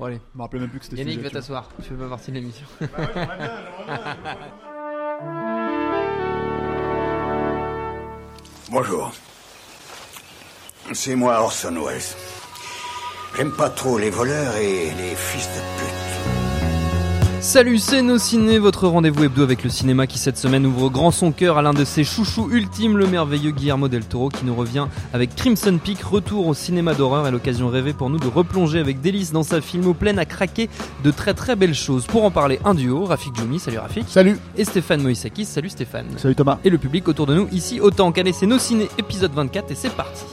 Bon allez, Je me rappelais même plus que c'était Yannick, sujet, va t'asseoir. Tu veux pas partie de l'émission. Bonjour. C'est moi Orson Welles. J'aime pas trop les voleurs et les fils de pute. Salut, c'est Nos Ciné, votre rendez-vous hebdo avec le cinéma qui cette semaine ouvre grand son cœur à l'un de ses chouchous ultimes, le merveilleux Guillermo del Toro qui nous revient avec Crimson Peak, retour au cinéma d'horreur et l'occasion rêvée pour nous de replonger avec délice dans sa filmo pleine à craquer de très très belles choses. Pour en parler, un duo, Rafik Djoumi, salut Rafik, Salut. et Stéphane Moïsakis, salut Stéphane. Salut Thomas. Et le public autour de nous ici, autant qu'allez, c'est Nos Ciné, épisode 24 et c'est parti.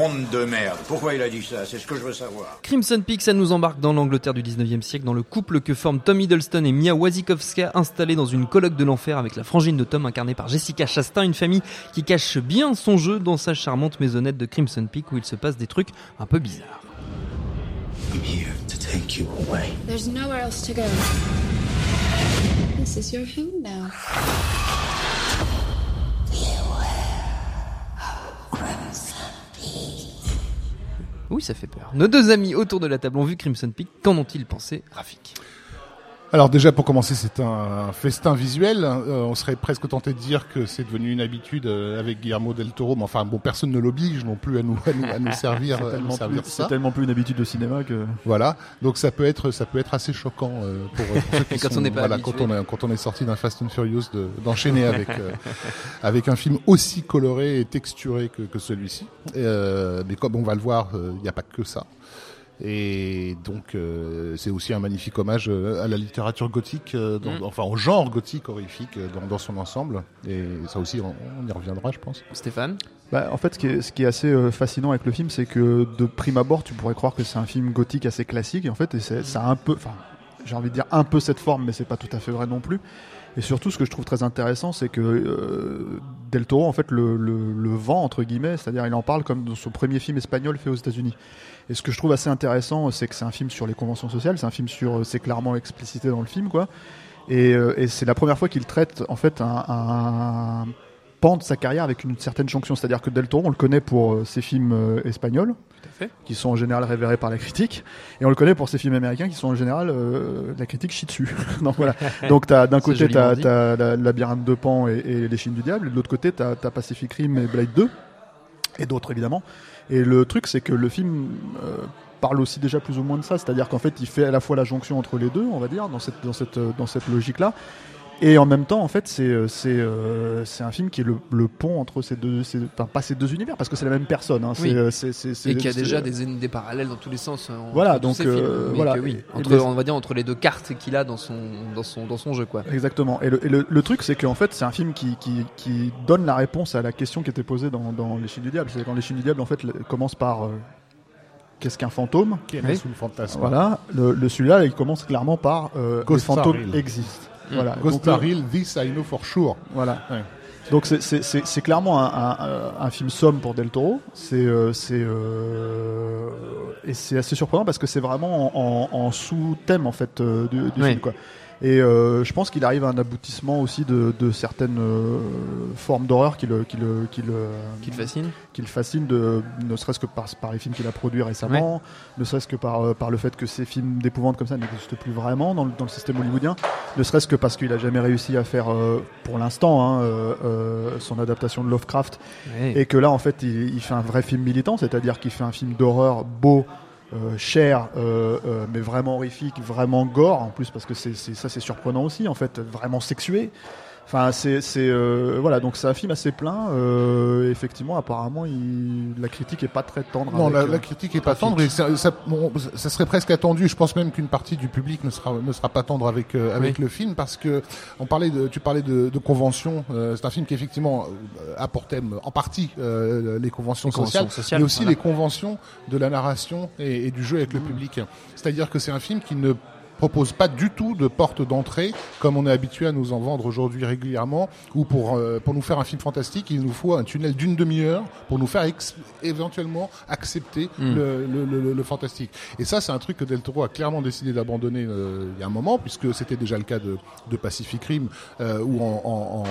Monde de merde. Pourquoi il a dit ça? C'est ce que je veux savoir. Crimson Peak, ça nous embarque dans l'Angleterre du 19e siècle, dans le couple que forment Tom Hiddleston et Mia Wasikowska, installés dans une colloque de l'enfer avec la frangine de Tom incarnée par Jessica Chastain, une famille qui cache bien son jeu dans sa charmante maisonnette de Crimson Peak où il se passe des trucs un peu bizarres. I'm here to take you away. There's nowhere else to go. This is your home now. Oui, ça fait peur. Nos deux amis autour de la table ont vu Crimson Peak, qu'en ont-ils pensé, Rafik? Alors déjà pour commencer, c'est un festin visuel. Euh, on serait presque tenté de dire que c'est devenu une habitude euh, avec Guillermo del Toro, mais enfin bon, personne ne l'oblige non plus à nous à nous, à nous servir, C'est tellement, servir plus, ça. c'est tellement plus une habitude de cinéma que. Voilà, donc ça peut être ça peut être assez choquant euh, pour, pour ceux qui Quand sont- on n'est pas voilà, habitué. quand on est quand on est sorti d'un Fast and Furious de- d'enchaîner avec euh, avec un film aussi coloré et texturé que, que celui-ci. Euh, mais comme on va le voir, euh, il n'y a pas que ça. Et donc euh, c'est aussi un magnifique hommage euh, à la littérature gothique, euh, dans- Mm. enfin au genre gothique horrifique dans, dans son ensemble. Et ça aussi, on, on y reviendra, je pense. Stéphane Bah, en fait, ce qui est, ce qui est assez euh, fascinant avec le film, c'est que de prime abord, tu pourrais croire que c'est un film gothique assez classique. Et en fait, et ça a un peu, enfin, j'ai envie de dire un peu cette forme, mais c'est pas tout à fait vrai non plus. Et surtout, ce que je trouve très intéressant, c'est que euh, Del Toro, en fait, le, le, le entre guillemets, c'est-à-dire il en parle comme dans son premier film espagnol fait aux États-Unis. Et ce que je trouve assez intéressant, c'est que c'est un film sur les conventions sociales, c'est un film sur, euh, c'est clairement explicité dans le film, quoi. Et, euh, et c'est la première fois qu'il traite en fait un, un pan de sa carrière avec une certaine jonction. C'est-à-dire que Del Toro, on le connaît pour euh, ses films espagnols. Qui sont en général révérés par la critique, et on le connaît pour ses films américains, qui sont en général euh, la critique chie dessus. Donc voilà. Donc t'as d'un côté t'as dit. as la labyrinthe de Pan et, et les Chines du diable, et de l'autre côté t'as as Pacific Rim et Blade 2 et d'autres évidemment. Et le truc c'est que le film euh, parle aussi déjà plus ou moins de ça, c'est-à-dire qu'en fait il fait à la fois la jonction entre les deux, on va dire, dans cette dans cette dans cette logique là. Et en même temps, en fait, c'est euh, c'est euh, c'est un film qui est le, le pont entre ces deux, ces- enfin pas ces deux univers, parce que c'est la même personne. Hein, Oui. c'est, euh, Et qui a déjà des, des parallèles dans tous les sens. entre Voilà, tous donc, ces films. euh, Mais voilà. que oui, entre, les- on va dire entre les deux cartes qu'il a dans son, dans son, dans son jeu, quoi. Exactement. Et le, et le, le truc, c'est qu'en fait, c'est un film qui, qui, qui donne la réponse à la question qui était posée dans, dans Les Chines du Diable. C'est quand Les Chines du Diable, en fait, commence par euh, qu'est-ce qu'un fantôme? Qui est Oui. sous le fantasme. Voilà. Le, le celui-là, il commence clairement par euh, les Ghost fantômes existent. Voilà. Ghost Donc, Hill, this I know for sure. Voilà. Ouais. Donc c'est- c'est c'est- c'est clairement un, un, un film somme pour Del Toro. C'est euh, c'est euh, et c'est assez surprenant parce que c'est vraiment en, en- en sous-thème en fait euh, du, du Ouais. film quoi. Et euh, je pense qu'il arrive à un aboutissement aussi de, de certaines euh, formes d'horreur qui le qui le qui le Qui te fascine qui le fascine de ne serait-ce que par, par les films qu'il a produits récemment, ne serait-ce que par euh, par le fait que ces films d'épouvante comme ça n'existent plus vraiment dans le, dans le système hollywoodien, ne serait-ce que parce qu'il a jamais réussi à faire euh, pour l'instant hein, euh, euh, son adaptation de Lovecraft Ouais. et que là en fait il, il fait un vrai film militant, c'est-à-dire qu'il fait un film d'horreur beau. Euh, euh, euh, mais vraiment horrifique, vraiment gore en plus parce que c'est- ça c'est surprenant aussi en fait, vraiment sexué. Enfin, c'est, c'est euh, voilà, donc c'est un film assez plein. Euh, effectivement, apparemment, il, la critique est pas très tendre. Non, avec, la, euh, la critique est pas tendre et ça, ça, bon, ça serait presque attendu. Je pense même qu'une partie du public ne sera ne sera pas tendre avec euh, avec Oui. le film parce que on parlait de tu parlais de, de conventions. Euh, c'est un film qui effectivement a pour thème en partie euh, les conventions Les conventions sociales, sociales, mais aussi voilà. les conventions de la narration et, et du jeu avec le public. C'est-à-dire que c'est un film qui ne propose pas du tout de porte d'entrée comme on est habitué à nous en vendre aujourd'hui régulièrement ou pour euh, pour nous faire un film fantastique il nous faut un tunnel d'une demi-heure pour nous faire éventuellement accepter Mm. le, le, le- le fantastique et ça c'est un truc que Del Toro a clairement décidé d'abandonner euh, il y a un moment puisque c'était déjà le cas de, de Pacific Rim euh, où en, en- en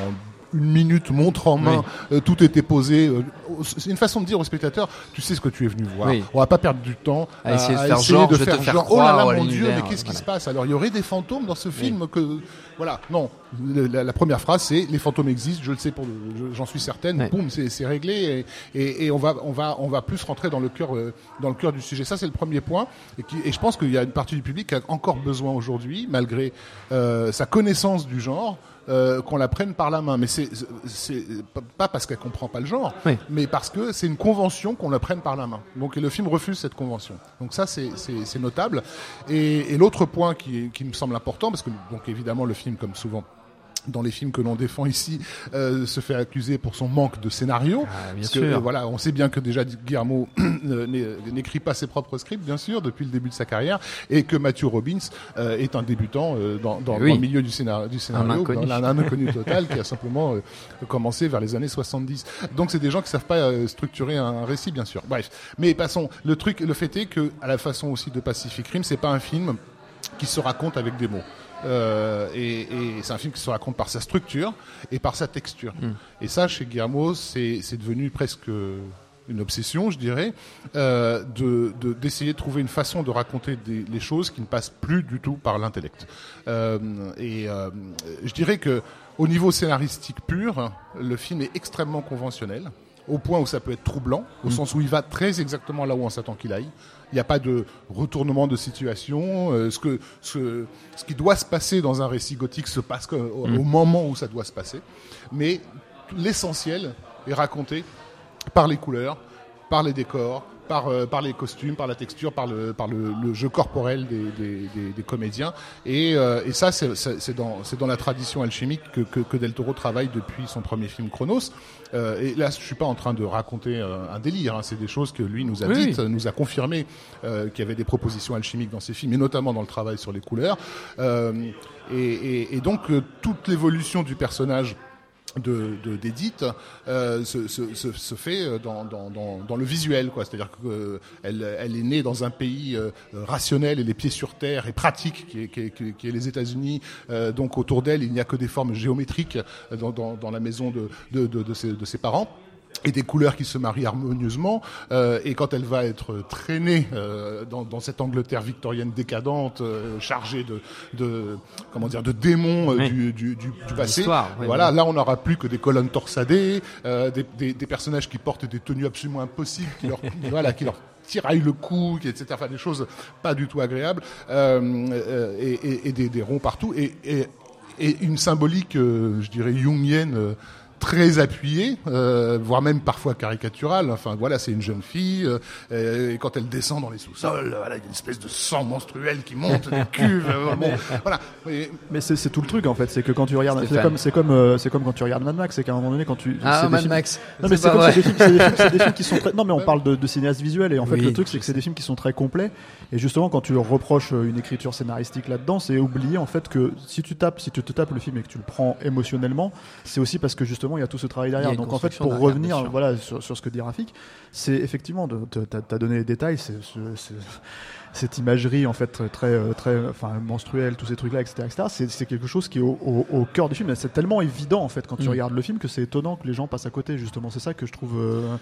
une minute, montre en main, euh, tout était posé. euh, c'est une façon de dire au spectateur, tu sais ce que tu es venu voir. Oui. On va pas perdre du temps À essayer de faire genre, de faire genre, croire oh là là, mon Dieu, mais qu'est-ce qui se passe Alors, il y aurait des fantômes dans ce film que, voilà, non. La, la première phrase, c'est les fantômes existent, je le sais pour, j'en suis certaine. Boum, c'est c'est réglé et, et, et on va, on va, on va plus rentrer dans le cœur, euh, dans le cœur du sujet. Ça, c'est le premier point. Et, qui, et je pense qu'il y a une partie du public qui a encore besoin aujourd'hui, malgré euh, sa connaissance du genre. Euh, qu'on la prenne par la main, mais c'est pas parce qu'elle comprend pas le genre, Oui. mais parce que c'est une convention qu'on la prenne par la main. Donc et le film refuse cette convention. Donc ça c'est notable. Et, et l'autre point qui, qui me semble important, parce que donc évidemment le film comme souvent dans les films que l'on défend ici, euh, se fait accuser pour son manque de scénario. Ah, bien Parce que, sûr. euh, voilà, on sait bien que déjà Guillermo n'écrit pas ses propres scripts, bien sûr, depuis le début de sa carrière, et que Matthew Robbins euh, est un débutant euh, dans, dans, Oui. dans le milieu du scénario, du scénario inconnu. dans- un, un inconnu total qui a simplement euh, commencé vers les années 70. Donc c'est des gens qui savent pas euh, structurer un récit, bien sûr. Bref, mais passons. Le truc, le fait est que, à la façon aussi de Pacific Rim, c'est pas un film qui se raconte avec des mots. Euh, et et c'est un film qui se raconte par sa structure et par sa texture. Et ça, chez Guillermo, c'est devenu presque une obsession, je dirais, euh, de de- d'essayer de, trouver une façon de raconter des, les choses qui ne passent plus du tout par l'intellect. Euh, et euh, je dirais que au niveau scénaristique pur, le film est extrêmement conventionnel au point où ça peut être troublant, au sens où il va très exactement là où on s'attend qu'il aille. Il n'y a pas de retournement de situation. euh, ce, que, ce, ce qui doit se passer dans un récit gothique se passe au, au moment où ça doit se passer. Mais l'essentiel est raconté par les couleurs, par les décors, par, euh, par les costumes, par la texture, par le, par le, le jeu corporel des, des, des- des comédiens. Et, euh, et ça, c'est dans, dans la tradition alchimique que, que, que Del Toro travaille depuis son premier film Chronos. Euh, et là, je suis pas en train de raconter un délire. hein. C'est des choses que lui nous a Oui, dites, oui. nous a confirmé euh, qu'il y avait des propositions alchimiques dans ses films, et notamment dans le travail sur les couleurs. Euh, et, et, et donc, toute l'évolution du personnage d'Edith euh, se, se, se, fait euh, dans, dans, dans, le visuel quoi. C'est-à-dire que elle, elle est née dans un pays euh, rationnel et les pieds sur terre et pratique qui est, qui est, qui est- les États-Unis. Euh, donc autour d'elle il n'y a que des formes géométriques euh, dans, dans, la maison de, de, de, de, ses, de ses parents et des couleurs qui se marient harmonieusement. Euh, et quand elle va être traînée euh, dans, dans cette Angleterre victorienne décadente, euh, chargée de, de comment dire, de démons euh, Oui. du, du, du, du passé, oui, voilà, oui. là on n'aura plus que des colonnes torsadées, euh, des, des, des personnages qui portent des tenues absolument impossibles, qui leur, voilà, qui leur tiraillent le cou, qui- etc. Enfin, des choses pas du tout agréables, euh, euh, et, et, et des, des ronds partout, et, et, et une symbolique, euh, je dirais, jungienne. euh, très appuyée, euh, voire même parfois caricaturale. Enfin voilà, c'est une jeune fille euh, et quand elle descend dans les sous-sols, voilà, il y a une espèce de sang menstruel qui monte des cuves. euh, bon, voilà. Et- Mais c'est tout le truc en fait, c'est que quand tu regardes, c'est comme c'est comme euh, c'est comme quand tu regardes Mad Max, c'est qu'à un moment donné quand tu Ah, c'est des Mad films- Max. Non mais C'est comme des, films- des films- des films qui sont très non mais on parle de, de cinéastes visuels et en fait Oui, le truc c'est que c'est des films qui sont très complets et justement quand tu leur reproches euh, une écriture scénaristique là-dedans, c'est oublier en fait que si tu tapes si tu te tapes le film et que tu le prends émotionnellement, c'est aussi parce que justement il y a tout ce travail derrière. Donc en fait pour derrière, revenir voilà sur, sur ce que dit Rafik, c'est effectivement t'as as donné les détails, c'est ce- ce- cette imagerie en fait très très, euh, enfin menstruelle, tous ces trucs là, etc. etc. C'est quelque chose qui est au, au- au cœur du film. C'est tellement évident en fait quand tu Mm. regardes le film que c'est étonnant que les gens passent à côté. Justement, c'est ça que je trouve euh,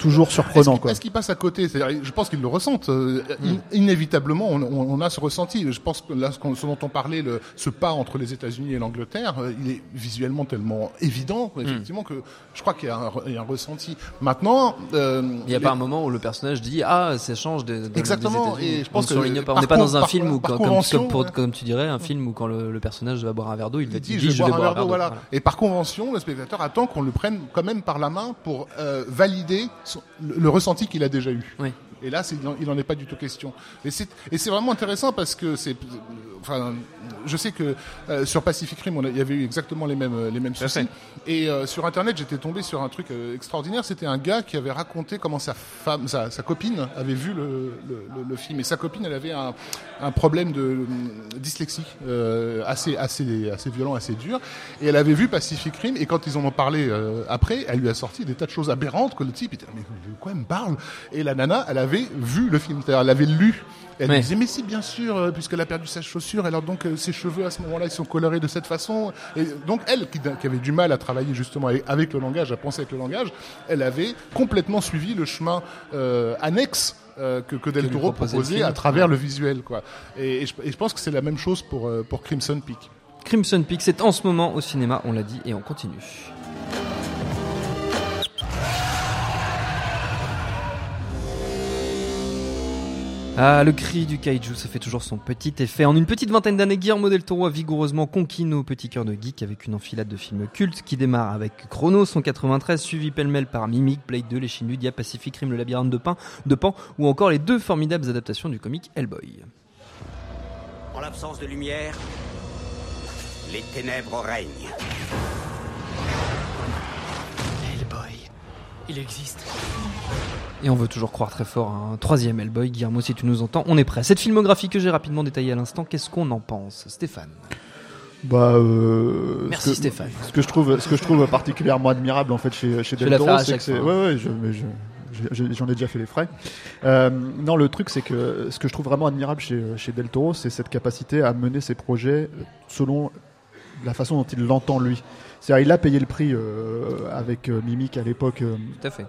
toujours surprenant. Est-ce qu'ils- quoi. Est-ce qu'ils passent à côté? C'est-à-dire, Je pense qu'ils le ressentent. euh, Hmm. in- Inévitablement, on, on- on a ce ressenti. Je pense que là, ce, qu'on- ce dont on parlait, le, ce pas entre les États-Unis et l'Angleterre, euh, il est visuellement tellement évident, Hmm. effectivement, que je crois qu'il y, a un re- il y a un ressenti. Maintenant, euh, Il n'y a les- pas un moment où le personnage dit ah ça change de, de Exactement, des États-Unis. et je pense on pas. N'est pas dans un par- film où par comme, comme, convention, pour- ouais. comme tu dirais un film où quand le, le personnage va boire un verre d'eau il il dire dit je vais boire un verre d'eau, voilà. Et par convention, le spectateur attend qu'on le prenne quand même par la main pour euh, valider son- le, ressenti qu'il a déjà eu. Oui. Et là, il en- il n'en est pas du tout question. Et c'est vraiment intéressant parce que c'est, enfin, je sais que euh, sur Pacific Rim, on a- il y avait eu exactement les mêmes les mêmes soucis. Et euh, sur Internet, j'étais tombé sur un truc euh, extraordinaire. C'était un gars qui avait raconté comment sa femme, sa, sa copine, avait vu le, le, le- le film. Et sa copine, elle avait un, un problème de dyslexie assez assez assez violent, assez dur. Et elle avait vu Pacific Rim. Et quand ils en ont parlé après, elle lui a sorti des tas de choses aberrantes que le type était mais de quoi elle me parle Et la nana, elle avait vu le film, c'est-à-dire elle avait lu elle Ouais. lui disait mais si bien sûr, euh, puisqu'elle a perdu sa chaussure, alors donc euh, ses cheveux à ce moment-là ils sont colorés de cette façon. Et donc elle qui, qui avait du mal à travailler justement avec, avec le langage, à penser avec le langage, elle avait complètement suivi le chemin euh, annexe. euh, que, que Del Toro proposait à travers le visuel quoi et, et je, et je pense que c'est la même chose pour pour Crimson Peak Crimson Peak, c'est en ce moment au cinéma, on l'a dit, et on continue. Ah, le cri du kaiju, ça fait toujours son petit effet. En une petite vingtaine d'années, Guillermo del Toro a vigoureusement conquis nos petits cœurs de geek avec une enfilade de films cultes qui démarre avec Chronos en 93, suivi pêle-mêle par Mimic, Blade 2, Les Chines du Pacific Rim, Le Labyrinthe de Pan, de Pan, ou encore les deux formidables adaptations du comique Hellboy. En l'absence de lumière, les ténèbres règnent. Il existe. Et on veut toujours croire très fort à un troisième Hellboy. Guillermo, si tu nous entends, on est prêt. Cette filmographie que j'ai rapidement détaillée à l'instant, qu'est-ce qu'on en pense Stéphane? Bah, euh, Merci, ce que, Stéphane. Ce que je trouve, ce que je trouve particulièrement admirable en fait chez chez Del Toro, c'est que c'est, ouais ouais, je, mais je- j'ai- j'en ai déjà fait les frais. Euh, non, le truc c'est que ce que je trouve vraiment admirable chez chez Del Toro, c'est cette capacité à mener ses projets selon la façon dont il l'entend lui. C'est-à-dire, il a payé le prix euh, avec euh, Mimic à l'époque. euh, Tout à fait.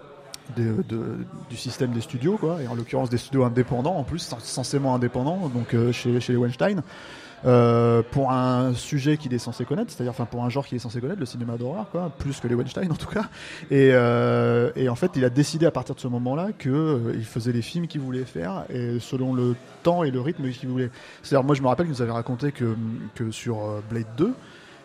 de- de- du système des studios, quoi, et en l'occurrence des studios indépendants, en plus, censément indépendants, donc euh, chez, chez les Weinstein, euh, pour un sujet qu'il est censé connaître, c'est-à-dire enfin pour un genre qu'il est censé connaître, le cinéma d'horreur, quoi, plus que les Weinstein en tout cas. Et, euh, et en fait, il a décidé à partir de ce moment-là euh, il faisait les films qu'il voulait faire et selon le temps et le rythme qu'il voulait. C'est-à-dire, moi, je me rappelle qu'il nous avait raconté que, que sur Blade 2.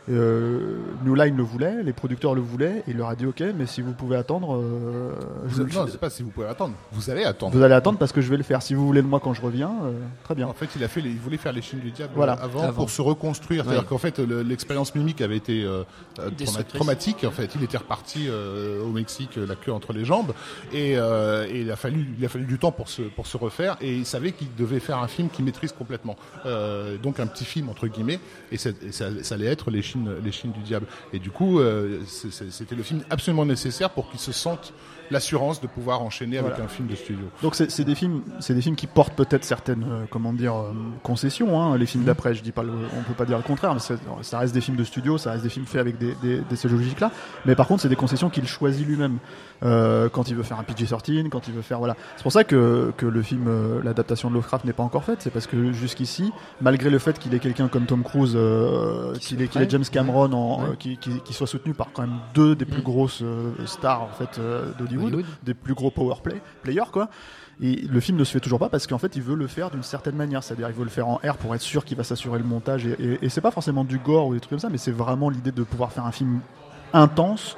Euh, New Line le voulait, les producteurs le voulaient, et il leur a dit ok, mais si vous pouvez attendre, euh, je Vous- non fais. c'est pas si vous pouvez attendre vous allez attendre Vous allez attendre parce que je vais le faire. Si vous voulez le moi quand je reviens, euh, très bien. En fait, il a fait, les- il voulait faire les Chines du diable Voilà. avant, Avant. pour se reconstruire. C'est-à-dire qu'en fait, le- l'expérience mimique avait été euh, trauma- traumatique. En fait, il était reparti euh, au Mexique, la queue entre les jambes, et, euh, et il a fallu, il a fallu du temps pour se pour se refaire. Et il savait qu'il devait faire un film qu'il maîtrise complètement. Euh, donc un petit film entre guillemets, et, c'est- et ça, ça allait être les Chines, les Chines du diable. Et du coup, euh, c'était le film absolument nécessaire pour qu'il se sente l'assurance de pouvoir enchaîner avec un film de studio. Donc c'est des films, c'est des films qui portent peut-être certaines, euh, comment dire, euh, concessions. Hein, les films d'après, je dis pas, le, on peut pas dire le contraire, mais ça reste des films de studio, ça reste des films faits avec des, des, des ces logiques-là. Mais par contre, c'est des concessions qu'il choisit lui-même euh, quand il veut faire un PG-13, quand il veut faire voilà. C'est pour ça que que le film, l'adaptation de Lovecraft n'est pas encore faite. C'est parce que jusqu'ici, malgré le fait qu'il ait quelqu'un comme Tom Cruise, qu'il ait, qu'il ait James Cameron, en, euh, qui, qui, qui soit soutenu par quand même deux des plus grosses euh, stars en fait euh, d'Hollywood, Hollywood. des plus gros power play, players quoi. Et le film ne se fait toujours pas parce qu'en fait il veut le faire d'une certaine manière, c'est-à-dire il veut le faire en R pour être sûr qu'il va s'assurer le montage et, et, et c'est pas forcément du gore ou des trucs comme ça, mais c'est vraiment l'idée de pouvoir faire un film intense,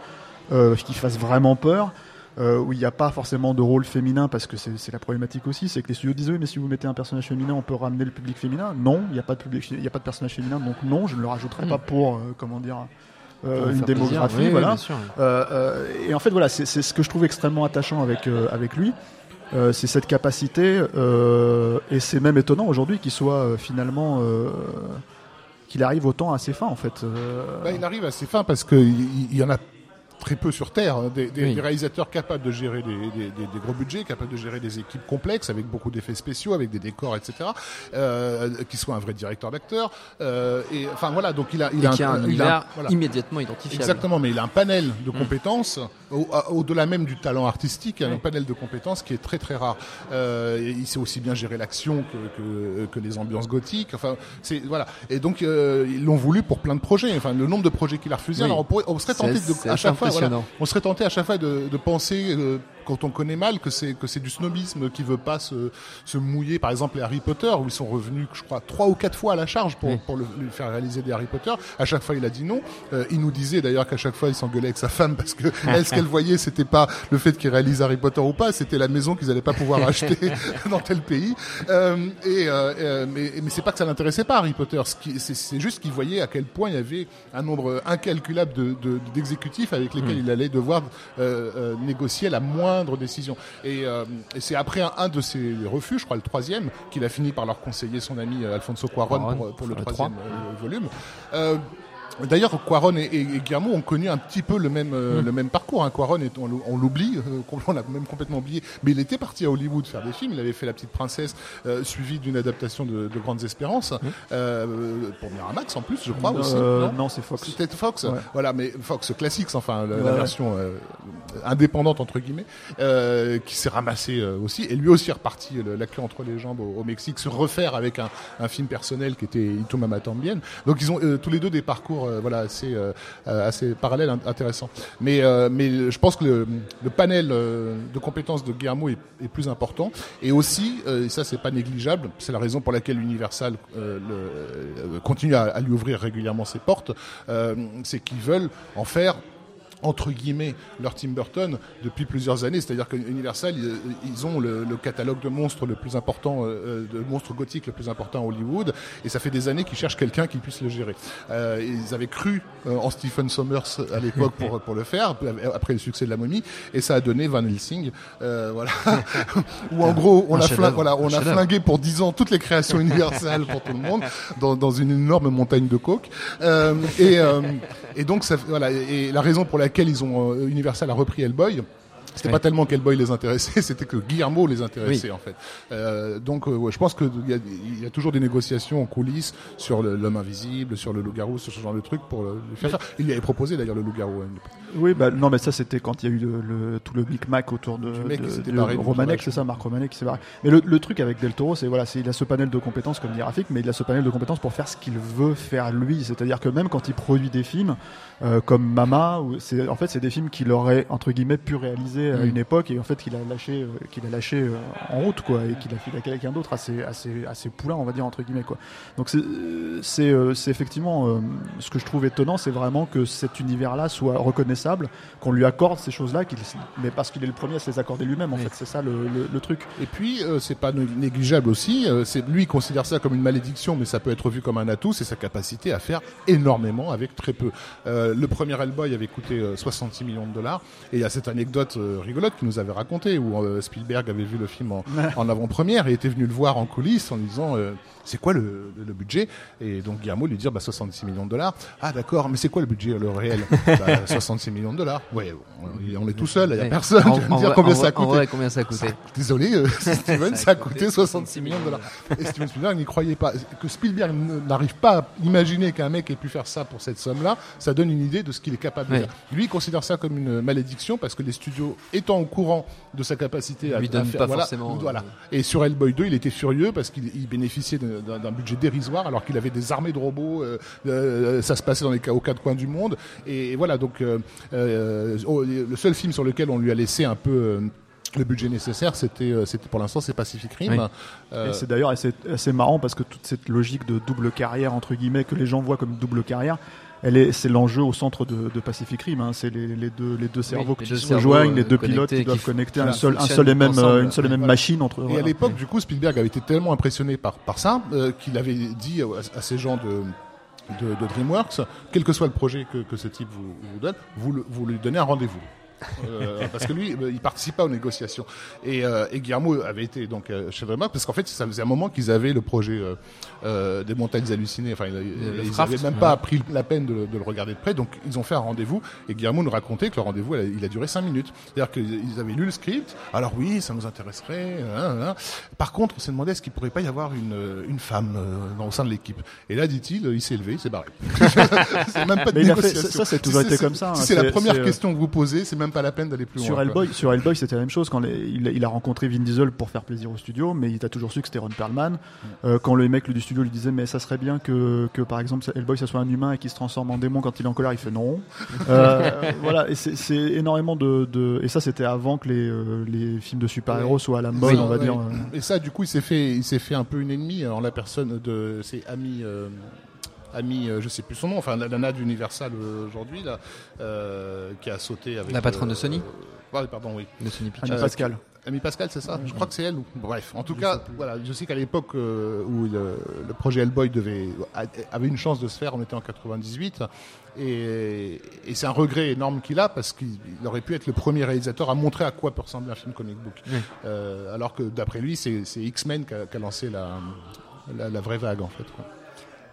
qui fasse vraiment peur. Euh, où il n'y a pas forcément de rôle féminin parce que c'est la problématique aussi, c'est que les studios disent oui mais si vous mettez un personnage féminin on peut ramener le public féminin. Non, il n'y a pas de public, il y a pas de personnage féminin donc non, je ne le rajouterai Mm. pas pour euh, comment dire euh, Pour une démographie, Oui, voilà. Euh, euh, et en fait, voilà, c'est ce que je trouve extrêmement attachant avec, euh, avec lui. Euh, c'est cette capacité, euh, et c'est même étonnant aujourd'hui qu'il soit euh, finalement. euh, qu'il arrive autant à ses fins, en fait. Euh, Bah, il arrive à ses fins parce qu'il il y en a très peu sur Terre, hein, des, des- Oui. des réalisateurs capables de gérer des, gros budgets, capables de gérer des équipes complexes avec beaucoup d'effets spéciaux, avec des décors, etc. Euh, qui soit un vrai directeur d'acteur. Euh, et enfin voilà, donc il a, il Et a un il a- voilà. immédiatement identifiable. Exactement, mais il a un panel de compétences, au- à- au-delà même du talent artistique, il a un panel de compétences qui est très très rare. Euh, et il sait aussi bien gérer l'action que, que, que les ambiances gothiques. Enfin, c'est voilà. Et donc euh, ils l'ont voulu pour plein de projets. Enfin, le nombre de projets qu'il a refusés. Oui. Alors on, pourrait, on serait tenté de, à chaque fois, on serait tenté à chaque fois de, de penser. Euh, quand on connaît mal que c'est que c'est du snobisme qui veut pas se, se mouiller. Par exemple les Harry Potter où ils sont revenus je crois trois ou quatre fois à la charge pour, pour le- lui faire réaliser des Harry Potter. À chaque fois il a dit non. Euh, il nous disait d'ailleurs qu'à chaque fois il s'engueulait avec sa femme parce que elle ce qu'elle voyait c'était pas le fait qu'il réalise Harry Potter ou pas. C'était la maison qu'ils allaient pas pouvoir acheter dans tel pays. Euh, et euh, euh, mais, mais c'est pas que ça l'intéressait pas Harry Potter. C'est juste qu'il voyait à quel point il y avait un nombre incalculable de- de- d'exécutifs avec lesquels il allait devoir euh, euh, négocier la moindre décision et, euh, et c'est après un, un de ses refus je crois le troisième qu'il a fini par leur conseiller son ami euh, Alfonso Cuarón, pour, pour le troisième euh, volume euh, D'ailleurs, Quaron et, et, et Guillermo ont connu un petit peu le même, euh, le même parcours. Hein. Quaron, est- on, l'oublie, euh, on l'a même complètement oublié, mais il était parti à Hollywood faire des films. Il avait fait La Petite Princesse, euh, suivi d'une adaptation de, de Grandes Espérances, euh, pour Miramax en plus, je crois aussi. Non non, c'est Fox. C'était Fox, Ouais. voilà, mais Fox Classics, enfin la, Ouais, version indépendante entre guillemets, euh, qui s'est ramassé euh, aussi, et lui aussi est reparti euh, la queue entre les jambes au, au Mexique, se refaire avec un, un film personnel qui était Itu Mama Tambien. Donc ils ont euh, tous les deux des parcours, euh, voilà, assez euh, assez parallèles, int- intéressants. Mais euh, mais je pense que le, le panel de compétences de Guillermo est, est plus important, et aussi, et ça c'est pas négligeable, c'est la raison pour laquelle Universal le- continue à, à lui ouvrir régulièrement ses portes, c'est qu'ils veulent en faire entre guillemets leur Tim Burton depuis plusieurs années. C'est-à-dire que Universal, ils, ils ont le, le catalogue de monstres le plus important, euh, de monstres gothiques le plus important à Hollywood, et ça fait des années qu'ils cherchent quelqu'un qui puisse le gérer. Euh, ils avaient cru euh, en Stephen Sommers à l'époque pour, pour le faire, après le succès de la momie, et ça a donné Van Helsing, euh, voilà, où en gros on Un a, flingué, voilà, on a flingué pour 10 ans toutes les créations Universal pour tout le monde, dans, dans une énorme montagne de coke. Euh, et, euh, et donc ça, voilà, et la raison pour laquelle ils ont euh, Universal a repris Hellboy. C'était Ouais. pas tellement qu'Hellboy les intéressait, c'était que Guillermo les intéressait en fait. Euh, donc euh, ouais, je pense qu'il y, a- il y a toujours des négociations en coulisses sur le- l'homme invisible, sur le loup-garou, sur ce genre de truc pour le, lui faire faire. Il lui avait proposé d'ailleurs le loup-garou. époque. Oui, bah non, mais ça c'était quand il y a eu le, le- tout le micmac autour de, mec de- Romanek, c'est ça, Marc Romanek qui s'est barré. Mais le, le truc avec Del Toro, c'est voilà, il a ce panel de compétences comme dit Rafik, mais il a ce panel de compétences pour faire ce qu'il veut faire lui. C'est-à-dire que même quand il produit des films euh, comme Mama, en fait c'est des films qu'il aurait entre guillemets pu réaliser à Mm. une époque et en fait qu'il a lâché, euh, qu'il a lâché euh, en route quoi, et qu'il a filé à quelqu'un d'autre assez assez assez poulain on va dire entre guillemets quoi. Donc c'est c'est euh, effectivement euh, ce que je trouve étonnant, c'est vraiment que cet univers-là soit reconnaissable, qu'on lui accorde ces choses-là, qu'il- mais parce qu'il est le premier à se les accorder lui-même. En Oui. fait, c'est ça le, le- le truc. Et puis, euh, c'est pas né- négligeable aussi. euh, c'est lui il considère ça comme une malédiction, mais ça peut être vu comme un atout. C'est sa capacité à faire énormément avec très peu. Euh, le premier Hellboy avait coûté euh, 66 millions de dollars. Et il y a cette anecdote rigolote qu'il nous avait racontée où euh, Spielberg avait vu le film en, en avant-première et était venu le voir en coulisses en disant euh, c'est quoi le, le budget? Et donc Guillermo lui dit bah 66 millions de dollars. Ah d'accord, mais c'est quoi le budget le réel? Bah, 66 millions de dollars. Ouais, on, on est tout seul, il y a personne. Me en dire combien en ça a coûté combien ça a coûté Désolé, euh, Steven, ça a coûté 66 millions de dollars. Et Steven Spielberg n'y croyait pas. Que Spielberg n'arrive pas à imaginer qu'un mec ait pu faire ça pour cette somme-là, ça donne une idée de ce qu'il est capable de faire. Lui, il considère ça comme une malédiction parce que les studios, étant au courant de sa capacité à, Lui à donnent faire, pas voilà, forcément, voilà. euh, Et sur Hellboy 2, il était furieux parce qu'il il bénéficiait d'un- budget dérisoire alors qu'il avait des armées de robots. euh, euh, ça se passait dans les, aux quatre coins du monde. Et, voilà, donc euh, euh, oh, le seul film sur lequel on lui a laissé un peu euh, le budget nécessaire, c'était, c'était pour l'instant, c'est Pacific Rim. Oui. Euh, Et c'est d'ailleurs assez, assez marrant parce que toute cette logique de double carrière entre guillemets que les gens voient comme double carrière. Elle est, c'est l'enjeu au centre de, de Pacific Rim. Hein. C'est les, les deux, les deux cerveaux qui deux se cerveaux, rejoignent, les euh, deux pilotes connectés, qui doivent connecter un seul, un seul et même, ensemble. euh, une seule et même Voilà. machine entre. Et voilà. à l'époque, du coup, Spielberg avait été tellement impressionné par, par ça euh, qu'il avait dit à, à ces gens de, de, de DreamWorks, quel que soit le projet que, que ce type vous, vous donne, vous, le- vous lui donnez un rendez-vous. Euh, parce que lui, euh, il participe pas aux négociations. Et, euh, et Guillermo avait été donc euh, chez DreamWorks parce qu'en fait, ça faisait un moment qu'ils avaient le projet euh, des montagnes hallucinées. Enfin, il- ils Lovecraft, n'avaient même pas pris la peine de, le- de le regarder de près. Donc, ils ont fait un rendez-vous. Et Guillermo nous racontait que le rendez-vous, il a, duré cinq minutes. C'est-à-dire qu'ils avaient lu le script. Alors oui, ça nous intéresserait. hein, hein. Par contre, on s'est demandé est-ce qu'il pourrait pas y avoir une, une femme dans, au sein de l'équipe. Et là, dit-il, il s'est levé, il s'est barré. c'est même pas de a fait- négociation. ça, a toujours été c'est- comme ça, Si hein. c'est la C'est- première c'est, question que vous posez, c'est même pas la peine d'aller plus Sur loin. Hellboy, sur Hellboy, c'était la même chose. Quand les- il, a- il a rencontré Vin Diesel pour faire plaisir au studio, mais il a toujours su que c'était Ron Perlman. Euh, quand le mec du studio lui disait, mais ça serait bien que, que par exemple Hellboy ça soit un humain et qu'il se transforme en démon quand il est en colère, il fait non. Euh, voilà, et c'est énormément de, de- et ça c'était avant que les, euh, les films de super-héros Ouais. soient à la mode, Oui, on va ouais. dire. Et ça, du coup, il s'est fait, il s'est fait un peu une ennemie en la personne de ses amis. Ami, euh, je sais plus son nom, enfin la nana d'Universal euh, aujourd'hui là, euh, qui a sauté avec La patronne euh, de Sony euh, pardon, oui. de Sony Pictures. Euh, Pascal. Ami Pascal, c'est ça Je crois que c'est elle. Ou... Bref, en tout cas, voilà, je sais qu'à l'époque euh, où le, le projet Hellboy devait, avait une chance de se faire, on était en 98, et, et c'est un regret énorme qu'il a parce qu'il il aurait pu être le premier réalisateur à montrer à quoi peut ressembler un film comic book. Oui. Euh, alors que d'après lui, c'est X-Men qui a, lancé la, la, la vraie vague en fait. quoi.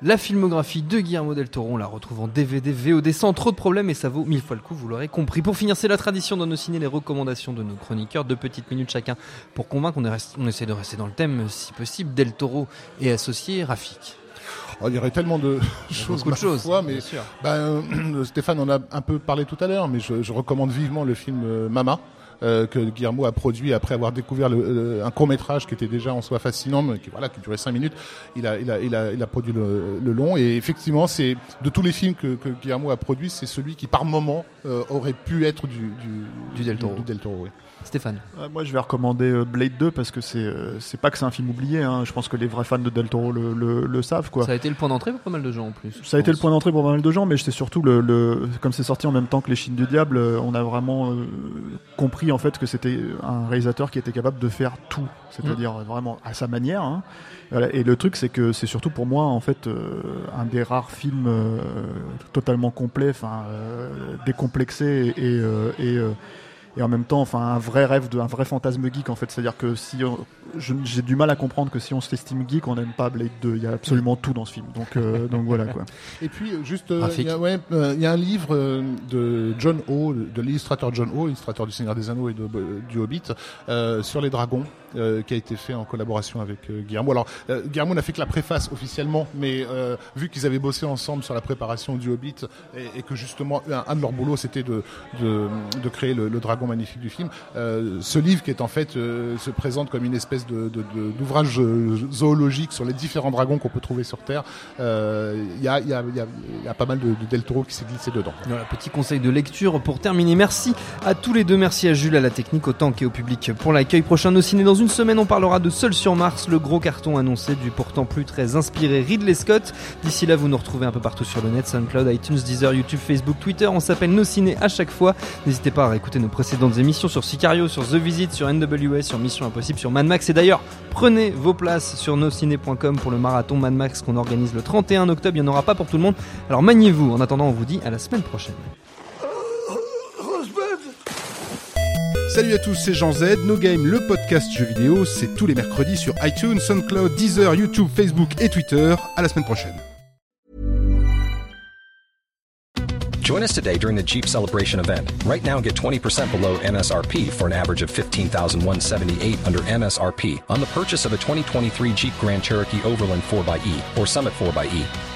La filmographie de Guillermo del Toro, on la retrouve en DVD, VOD sans trop de problèmes et ça vaut mille fois le coup, vous l'aurez compris. Pour finir, c'est la tradition dans nos ciné, les recommandations de nos chroniqueurs, deux petites minutes chacun pour convaincre. On, est on essaie de rester dans le thème si possible. Del Toro et associé Rafik. Oh, il y aurait tellement de choses, Beaucoup de choses. foi, mais bien sûr. Ben, euh, Stéphane en a un peu parlé tout à l'heure, mais je, je recommande vivement le film euh, Mama. Euh, que Guillermo a produit après avoir découvert le- euh, un court métrage qui était déjà en soi fascinant, mais qui voilà qui durait cinq minutes. Il a il a il a, il a produit le, le long et effectivement c'est de tous les films que, que Guillermo a produit, c'est celui qui par moment euh, aurait pu être du du, Du Del Toro. Du, Del Toro, oui. Stéphane. Moi, je vais recommander euh, Blade 2 parce que c'est euh, c'est pas que c'est un film oublié. Hein. Je pense que les vrais fans de Del Toro le, le, le savent. Quoi. Ça a été le point d'entrée pour pas mal de gens en plus. Ça a été le point d'entrée pour pas mal de gens, mais c'est surtout le, le comme c'est sorti en même temps que Les Chines du Diable, euh, on a vraiment euh, compris en fait que c'était un réalisateur qui était capable de faire tout, c'est-à-dire vraiment à sa manière. hein. Et le truc, c'est que c'est surtout pour moi en fait euh, un des rares films euh, totalement complets, enfin décomplexé et et, et en même temps, enfin, un vrai rêve, de, un vrai fantasme geek en fait. C'est-à-dire que si j'ai du mal à comprendre que si on s'estime geek, on n'aime pas Blade 2. Il y a absolument tout dans ce film. Donc, euh, donc voilà quoi. Et puis juste, euh, Rafik. il y, a- ouais, euh, il y a un livre de John O, de l'illustrateur John O, illustrateur du Seigneur des Anneaux et de, euh, du Hobbit, euh, sur les dragons, euh, qui a été fait en collaboration avec euh, Guillermo. Alors euh, Guillermo n'a fait que la préface officiellement, mais euh, vu qu'ils avaient bossé ensemble sur la préparation du Hobbit et, que justement un, de leurs boulots c'était de, de, de créer le, dragon magnifique du film, euh, ce livre qui est en fait se présente comme une espèce de de- de- d'ouvrage zoologique sur les différents dragons qu'on peut trouver sur Terre. Il y, a, y, a, y, y a pas mal de, de Del Toro qui s'est glissé dedans. Voilà, petit conseil de lecture pour terminer. Merci à tous les deux. Merci à Jules, à la technique, autant qu'au public pour l'accueil. Prochain Nos Ciné dans une semaine, on parlera de Seul sur Mars, le gros carton annoncé du pourtant plus très inspiré Ridley Scott. D'ici là, vous nous retrouvez un peu partout sur le net, SoundCloud, iTunes, Deezer, YouTube, Facebook, Twitter. On s'appelle Nos Ciné à chaque fois. N'hésitez pas à réécouter nos précédentes émissions sur Sicario, sur The Visit, sur NWS, sur Mission Impossible, sur Mad Max. Et d'ailleurs, prenez vos places sur nosciné.com pour le marathon Mad Max qu'on organise le 31 octobre. Il n'y en aura pas pour tout le monde. Alors maniez-vous. En attendant, on vous dit à la semaine prochaine. Salut à tous, c'est Jean Z. No Game, le podcast jeux vidéo, c'est tous les mercredis sur iTunes, SoundCloud, Deezer, YouTube, Facebook et Twitter. À la semaine prochaine. Join us today during the Jeep Celebration event. Right now, get 20% below MSRP for an average of 15178 under MSRP on the purchase of a 2023 Jeep Grand Cherokee Overland 4xE or Summit 4xE.